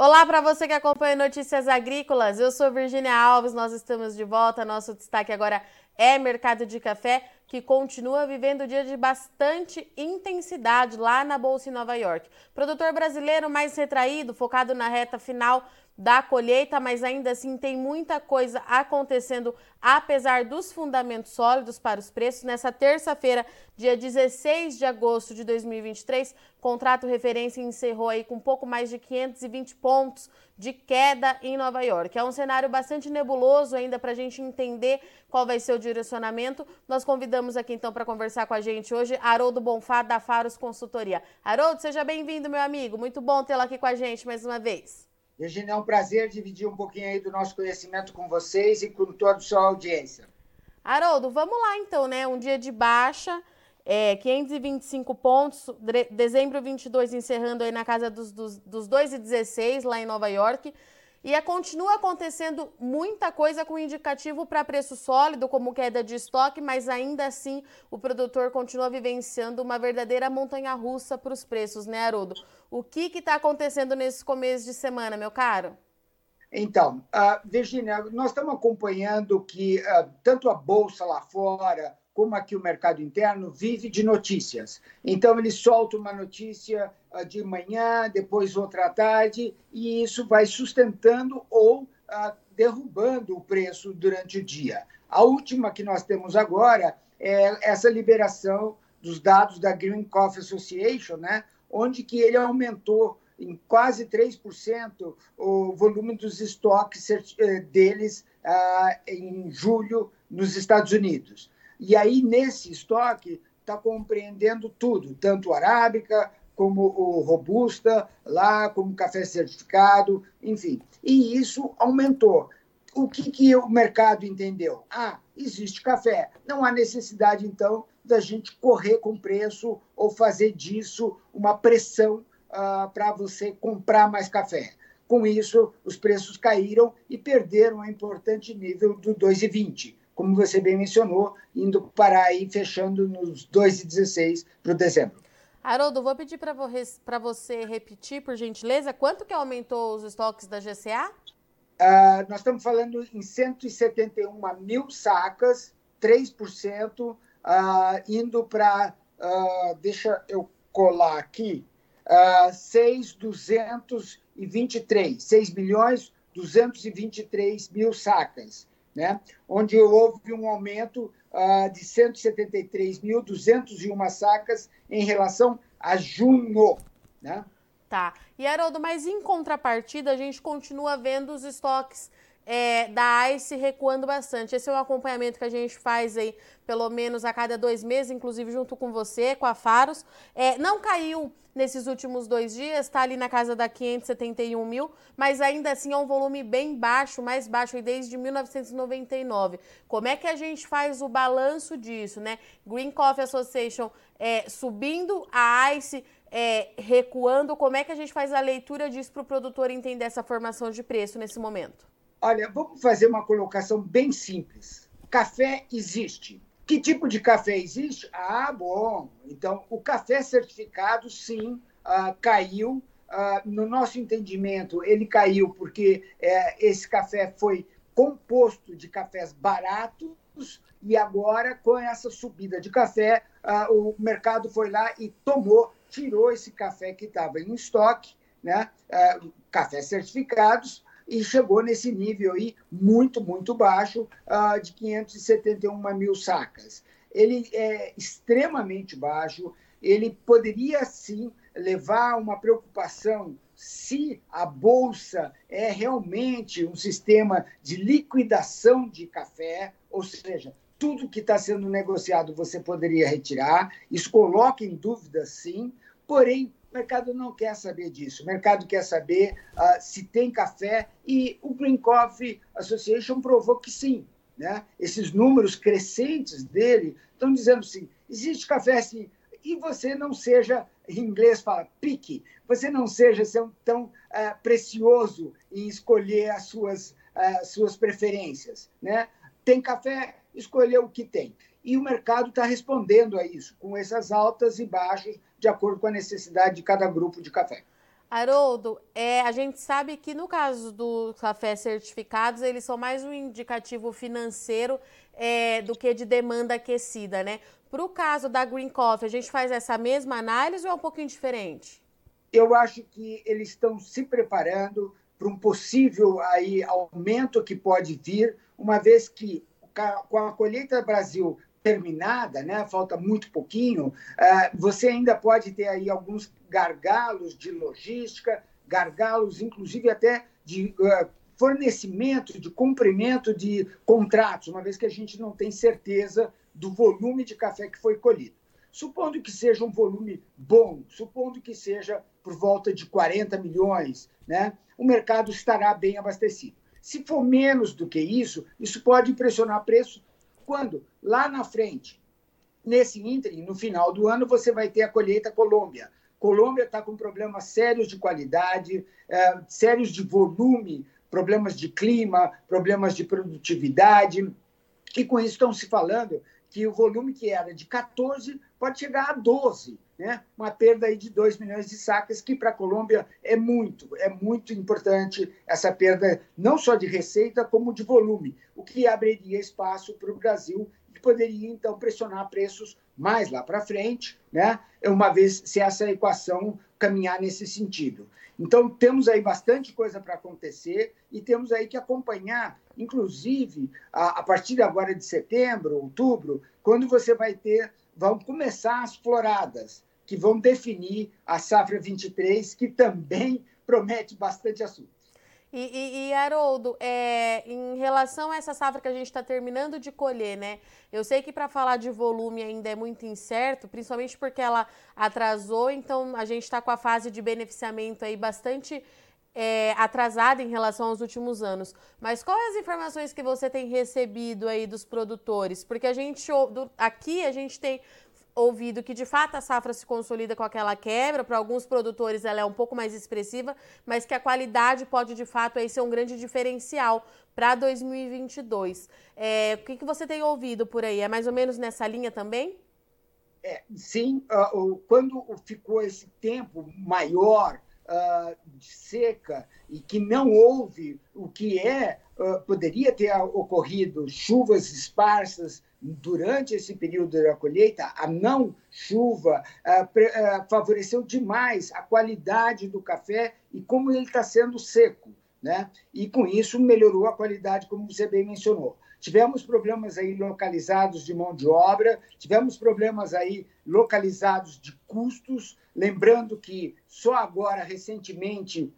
Olá para você que acompanha Notícias Agrícolas. Eu sou Virginia Alves, nós estamos de volta. Nosso destaque agora é mercado de café, que continua vivendo dia de bastante intensidade lá na bolsa em Nova York. Produtor brasileiro mais retraído, focado na reta final da colheita, mas ainda assim tem muita coisa acontecendo, apesar dos fundamentos sólidos para os preços. Nessa terça-feira, dia 16 de agosto de 2023, contrato referência encerrou aí com pouco mais de 520 pontos de queda em Nova York. É um cenário bastante nebuloso ainda para a gente entender qual vai ser o direcionamento. Nós convidamos aqui então para conversar com a gente hoje Haroldo Bonfá da Faros Consultoria. Haroldo, seja bem-vindo, meu amigo. Muito bom tê-lo aqui com a gente mais uma vez. Virginia, é um prazer dividir um pouquinho aí do nosso conhecimento com vocês e com toda a sua audiência. Haroldo, vamos lá então, né? Um dia de baixa, é, 525 pontos, dezembro 22 encerrando aí na casa dos, dos, dos 2,16 lá em Nova York. E é, continua acontecendo muita coisa com indicativo para preço sólido, como queda de estoque, mas ainda assim o produtor continua vivenciando uma verdadeira montanha russa para os preços, né, Haroldo? O que está acontecendo nesse começo de semana, meu caro? Então, uh, Virginia, nós estamos acompanhando que uh, tanto a Bolsa lá fora, como aqui o mercado interno, vive de notícias. Então, ele solta uma notícia uh, de manhã, depois outra à tarde, e isso vai sustentando ou derrubando o preço durante o dia. A última que nós temos agora é essa liberação dos dados da Green Coffee Association, né, onde que ele aumentou em quase 3% o volume dos estoques eh, deles ah, em julho nos Estados Unidos. E aí, nesse estoque, está compreendendo tudo, tanto arábica como o robusta, lá como café certificado, enfim. E isso aumentou. O que, que o mercado entendeu? Ah, existe café. Não há necessidade, então, da gente correr com preço ou fazer disso uma pressão uh, para você comprar mais café. Com isso, os preços caíram e perderam a importante nível do 2,20, como você bem mencionou, indo parar aí fechando nos 2,16 para o dezembro. Haroldo, vou pedir para você repetir, por gentileza, quanto que aumentou os estoques da GCA? Uh, ah, nós estamos falando em 171 mil sacas, 3%, uh, indo para, uh, deixa eu colar aqui, uh, 6,223, 6 milhões 223 mil sacas, né? onde houve um aumento uh, de 173.201 sacas em relação a junho. Né? Tá. E, Haroldo, mas em contrapartida, a gente continua vendo os estoques é, da ICE recuando bastante. Esse é um acompanhamento que a gente faz aí, pelo menos a cada dois meses, inclusive junto com você, com a Faros. É, não caiu nesses últimos dois dias, está ali na casa da 571 mil, mas ainda assim é um volume bem baixo, mais baixo desde 1999. Como é que a gente faz o balanço disso, né? Green Coffee Association é, subindo, a ICE é, recuando, como é que a gente faz a leitura disso para o produtor entender essa formação de preço nesse momento? Olha, vamos fazer uma colocação bem simples. Café existe. Que tipo de café existe? Ah, bom. Então, o café certificado, sim, uh, caiu. Uh, no nosso entendimento, ele caiu porque uh, esse café foi composto de cafés baratos e agora, com essa subida de café, ah, o mercado foi lá e tomou, tirou esse café que estava em estoque, né? cafés certificados, e chegou nesse nível aí muito, muito baixo uh, de 571 mil sacas. Ele é extremamente baixo, ele poderia sim levar uma preocupação se a bolsa é realmente um sistema de liquidação de café, ou seja, tudo que está sendo negociado você poderia retirar. Isso coloca em dúvida, sim. Porém, o mercado não quer saber disso. O mercado quer saber uh, se tem café e o Green Coffee Association provou que sim. Né? Esses números crescentes dele estão dizendo assim: existe café sim, e você não seja, em inglês fala pique, você não seja tão uh, precioso em escolher as suas, uh, suas preferências. Né? Tem café, escolher o que tem. E o mercado está respondendo a isso, com essas altas e baixas de acordo com a necessidade de cada grupo de café. Haroldo, é, a gente sabe que no caso dos cafés certificados, eles são mais um indicativo financeiro é, do que de demanda aquecida, né? Para o caso da Green Coffee, a gente faz essa mesma análise ou é um pouquinho diferente? Eu acho que eles estão se preparando para um possível aí, aumento que pode vir, uma vez que com a colheita Brasil terminada, né? falta muito pouquinho, uh, você ainda pode ter aí alguns gargalos de logística, gargalos, inclusive até de uh, fornecimento, de cumprimento de contratos, uma vez que a gente não tem certeza do volume de café que foi colhido. Supondo que seja um volume bom, supondo que seja por volta de 40 milhões, né? o mercado estará bem abastecido. Se for menos do que isso, isso pode pressionar preço quando lá na frente, nesse ínterim, no final do ano, você vai ter a colheita Colômbia. Colômbia está com problemas sérios de qualidade, é, sérios de volume, problemas de clima, problemas de produtividade. E com isso estão se falando que o volume que era de 14 pode chegar a 12, né? uma perda aí de 2 milhões de sacas, que para a Colômbia é muito, é muito importante essa perda, não só de receita, como de volume, o que abriria espaço para o Brasil e poderia, então, pressionar preços mais lá para frente, né? uma vez se essa equação caminhar nesse sentido. Então, temos aí bastante coisa para acontecer e temos aí que acompanhar, inclusive, a, a partir agora de setembro, outubro, quando você vai ter, vão começar as floradas, que vão definir a safra 23, que também promete bastante assunto. E, e, e, Haroldo, é, em relação a essa safra que a gente está terminando de colher, né? Eu sei que para falar de volume ainda é muito incerto, principalmente porque ela atrasou, então a gente está com a fase de beneficiamento aí bastante é, atrasada em relação aos últimos anos. Mas quais as informações que você tem recebido aí dos produtores? Porque a gente aqui a gente tem ouvido que de fato a safra se consolida com aquela quebra, para alguns produtores ela é um pouco mais expressiva, mas que a qualidade pode de fato aí ser um grande diferencial para 2022. É, o que, que você tem ouvido por aí? É mais ou menos nessa linha também? É, sim, uh, quando ficou esse tempo maior uh, de seca e que não houve o que é, uh, poderia ter ocorrido chuvas esparsas durante esse período da colheita, a não chuva uh, favoreceu demais a qualidade do café e como ele está sendo seco. Né? E com isso melhorou a qualidade, como você bem mencionou. Tivemos problemas aí localizados de mão de obra, tivemos problemas aí localizados de custos, lembrando que só agora, recentemente,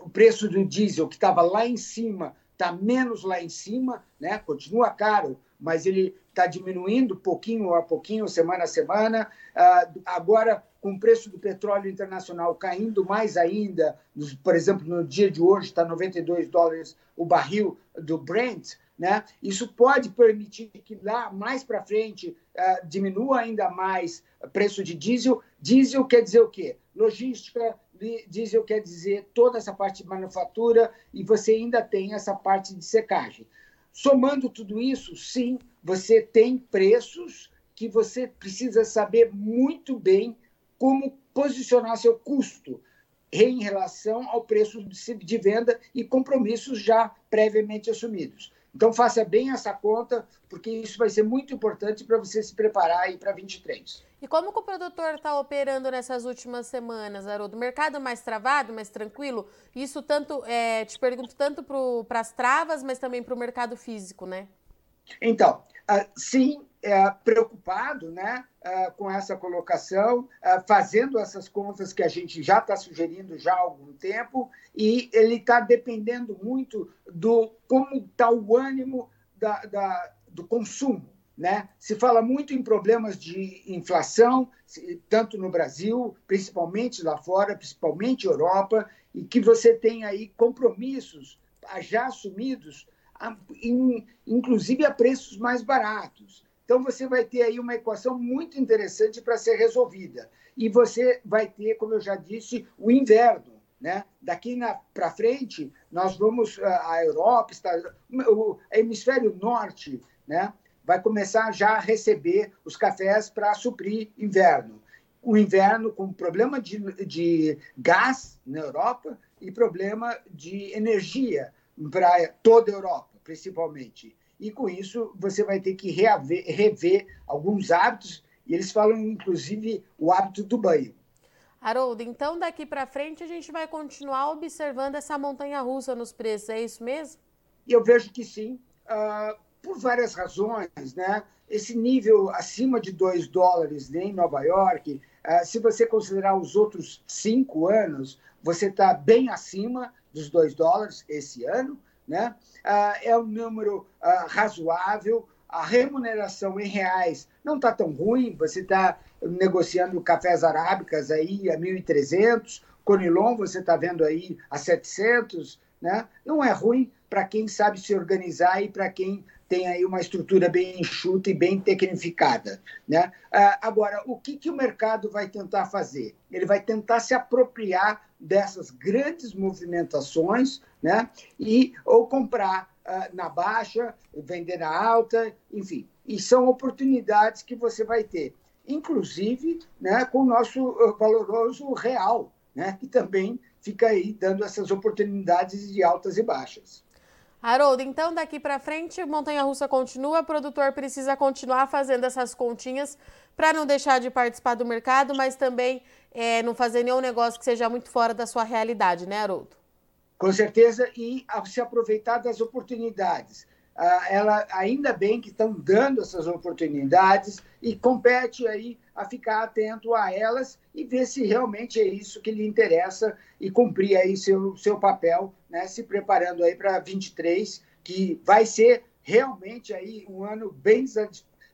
o preço do diesel, que estava lá em cima, está menos lá em cima, né? continua caro, mas ele está diminuindo pouquinho a pouquinho, semana a semana. Uh, agora, com o preço do petróleo internacional caindo mais ainda, por exemplo, no dia de hoje está 92 dólares o barril do Brent, né? Isso pode permitir que lá mais para frente uh, diminua ainda mais o preço de diesel. Diesel quer dizer o quê? Logística, diesel quer dizer toda essa parte de manufatura e você ainda tem essa parte de secagem. Somando tudo isso, sim, você tem preços que você precisa saber muito bem como posicionar seu custo em relação ao preço de venda e compromissos já previamente assumidos. Então, faça bem essa conta, porque isso vai ser muito importante para você se preparar aí para 23. E como que o produtor está operando nessas últimas semanas, Haroldo? Mercado mais travado, mais tranquilo? Isso tanto, é, te pergunto, tanto para as travas, mas também para o mercado físico, né? Então, uh, sim, é, preocupado né, uh, com essa colocação, uh, fazendo essas contas que a gente já está sugerindo já há algum tempo, e ele está dependendo muito do como está o ânimo da, da, do consumo. Né? Se fala muito em problemas de inflação, tanto no Brasil, principalmente lá fora, principalmente Europa, e que você tem aí compromissos já assumidos, inclusive a preços mais baratos. Então, você vai ter aí uma equação muito interessante para ser resolvida. E você vai ter, como eu já disse, o inverno. Né? Daqui para frente, nós vamos, a Europa, está, o hemisfério norte, né? vai começar já a receber os cafés para suprir inverno. o inverno com problema de, de gás na Europa e problema de energia para toda a Europa, principalmente. E com isso você vai ter que reaver, rever alguns hábitos, e eles falam inclusive o hábito do banho. Haroldo, então daqui para frente a gente vai continuar observando essa montanha russa nos preços, é isso mesmo? Eu vejo que sim, uh, por várias razões, né? Esse nível acima de 2 dólares né, em Nova York, uh, se você considerar os outros cinco anos, você está bem acima dos 2 dólares esse ano, né? Uh, é um número razoável, a remuneração em reais não está tão ruim, você está negociando cafés arábicas aí a 1.300, Conilon você está vendo aí a 700, né? Não é ruim para quem sabe se organizar e para quem tem aí uma estrutura bem enxuta e bem tecnificada. Né? Ah, agora, o que, que o mercado vai tentar fazer? Ele vai tentar se apropriar dessas grandes movimentações né? e ou comprar uh, na baixa, vender na alta, enfim. E são oportunidades que você vai ter inclusive né, com o nosso uh, valoroso real, né, que também fica aí dando essas oportunidades de altas e baixas. Haroldo, então daqui para frente, Montanha Russa continua, o produtor precisa continuar fazendo essas continhas para não deixar de participar do mercado, mas também é, não fazer nenhum negócio que seja muito fora da sua realidade, né, Haroldo? Com certeza, e se aproveitar das oportunidades. Ah, ela ainda bem que estão dando essas oportunidades e compete aí a ficar atento a elas e ver se realmente é isso que lhe interessa e cumprir aí seu, seu papel, né, se preparando aí para 23, que vai ser realmente aí um ano bem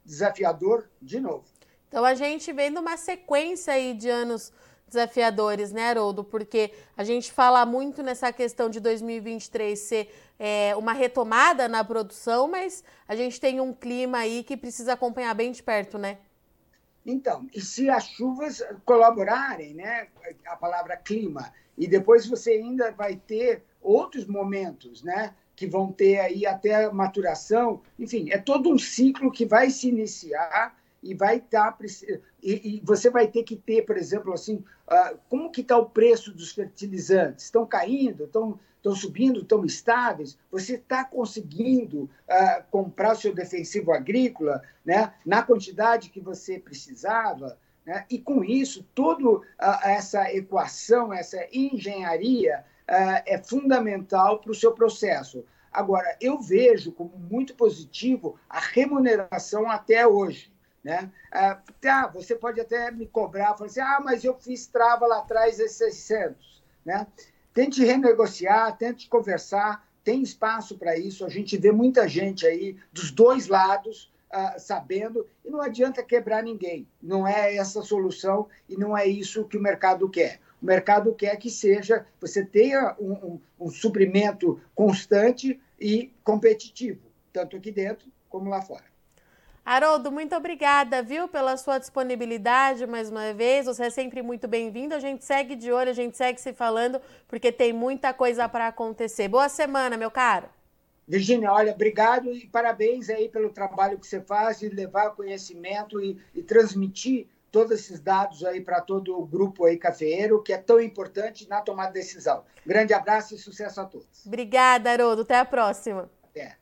desafiador de novo. Então a gente vendo uma sequência aí de anos desafiadores, né, Haroldo? Porque a gente fala muito nessa questão de 2023 ser é, uma retomada na produção, mas a gente tem um clima aí que precisa acompanhar bem de perto, né? Então, e se as chuvas colaborarem, né, a palavra clima, e depois você ainda vai ter outros momentos, né, que vão ter aí até a maturação, enfim, é todo um ciclo que vai se iniciar e vai estar tá, e, e, você vai ter que ter, por exemplo, assim, uh, como que está o preço dos fertilizantes? Estão caindo? Estão subindo, estão estáveis? Você está conseguindo uh, comprar seu defensivo agrícola né, na quantidade que você precisava? Né? E com isso, toda uh, essa equação, essa engenharia uh, é fundamental para o seu processo. Agora, eu vejo como muito positivo a remuneração até hoje. Né? Ah, tá, você pode até me cobrar, falar assim, ah, mas eu fiz trava lá atrás esses 600. Né? Tente renegociar, tente conversar, tem espaço para isso. A gente vê muita gente aí dos dois lados uh, sabendo, e não adianta quebrar ninguém. Não é essa a solução e não é isso que o mercado quer. O mercado quer que seja, você tenha um, um, um suprimento constante e competitivo, tanto aqui dentro como lá fora. Haroldo, muito obrigada, viu, pela sua disponibilidade mais uma vez. Você é sempre muito bem-vindo. A gente segue de olho, a gente segue se falando, porque tem muita coisa para acontecer. Boa semana, meu caro. Virginia, olha, obrigado e parabéns aí pelo trabalho que você faz de levar conhecimento e, e transmitir todos esses dados aí para todo o grupo aí cafeeiro, que é tão importante na tomada de decisão. Grande abraço e sucesso a todos. Obrigada, Haroldo. Até a próxima. Até.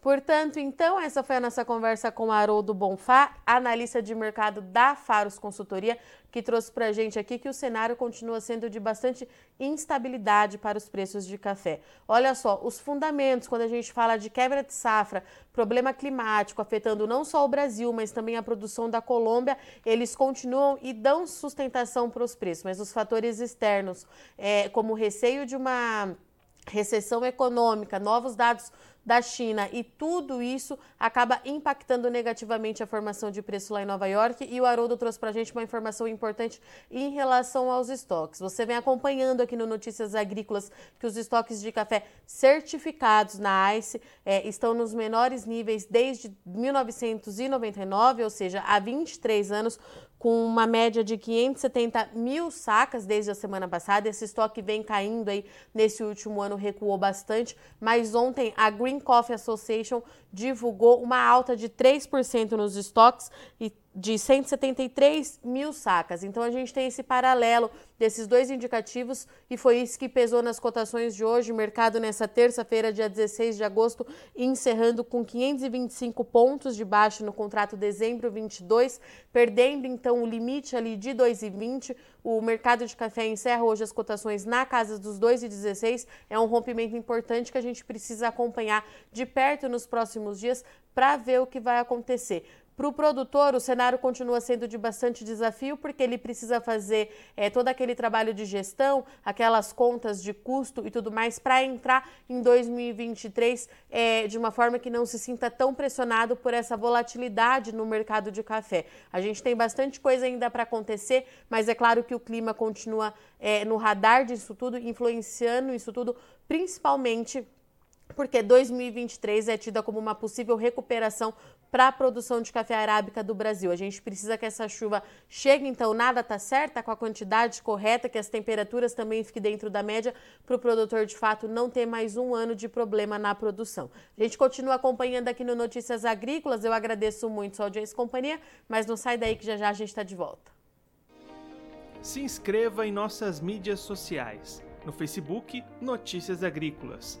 Portanto, então, essa foi a nossa conversa com Haroldo Bonfá, analista de mercado da Faros Consultoria, que trouxe para a gente aqui que o cenário continua sendo de bastante instabilidade para os preços de café. Olha só, os fundamentos, quando a gente fala de quebra de safra, problema climático afetando não só o Brasil, mas também a produção da Colômbia, eles continuam e dão sustentação para os preços. Mas os fatores externos, é, como o receio de uma recessão econômica, novos dados da China e tudo isso acaba impactando negativamente a formação de preço lá em Nova York. E o Haroldo trouxe para a gente uma informação importante em relação aos estoques. Você vem acompanhando aqui no Notícias Agrícolas que os estoques de café certificados na ICE é, estão nos menores níveis desde 1999, ou seja, há 23 anos, com uma média de 570 mil sacas desde a semana passada. Esse estoque vem caindo aí nesse último ano, recuou bastante, mas ontem a Green Coffee Association divulgou uma alta de 3% nos estoques e de 173 mil sacas. Então a gente tem esse paralelo desses dois indicativos e foi isso que pesou nas cotações de hoje. O mercado nessa terça-feira, dia 16 de agosto, encerrando com 525 pontos de baixo no contrato dezembro 22, perdendo então o limite ali de 2,20. O mercado de café encerra hoje as cotações na casa dos 2,16. É um rompimento importante que a gente precisa acompanhar de perto nos próximos dias para ver o que vai acontecer. Para o produtor, o cenário continua sendo de bastante desafio, porque ele precisa fazer é, todo aquele trabalho de gestão, aquelas contas de custo e tudo mais, para entrar em 2023 é, de uma forma que não se sinta tão pressionado por essa volatilidade no mercado de café. A gente tem bastante coisa ainda para acontecer, mas é claro que o clima continua é, no radar disso tudo, influenciando isso tudo, principalmente porque 2023 é tida como uma possível recuperação para a produção de café arábica do Brasil. A gente precisa que essa chuva chegue, então nada está certa com a quantidade correta, que as temperaturas também fiquem dentro da média, para o produtor de fato não ter mais um ano de problema na produção. A gente continua acompanhando aqui no Notícias Agrícolas. Eu agradeço muito sua audiência e companhia, mas não sai daí que já já a gente está de volta. Se inscreva em nossas mídias sociais. No Facebook, Notícias Agrícolas.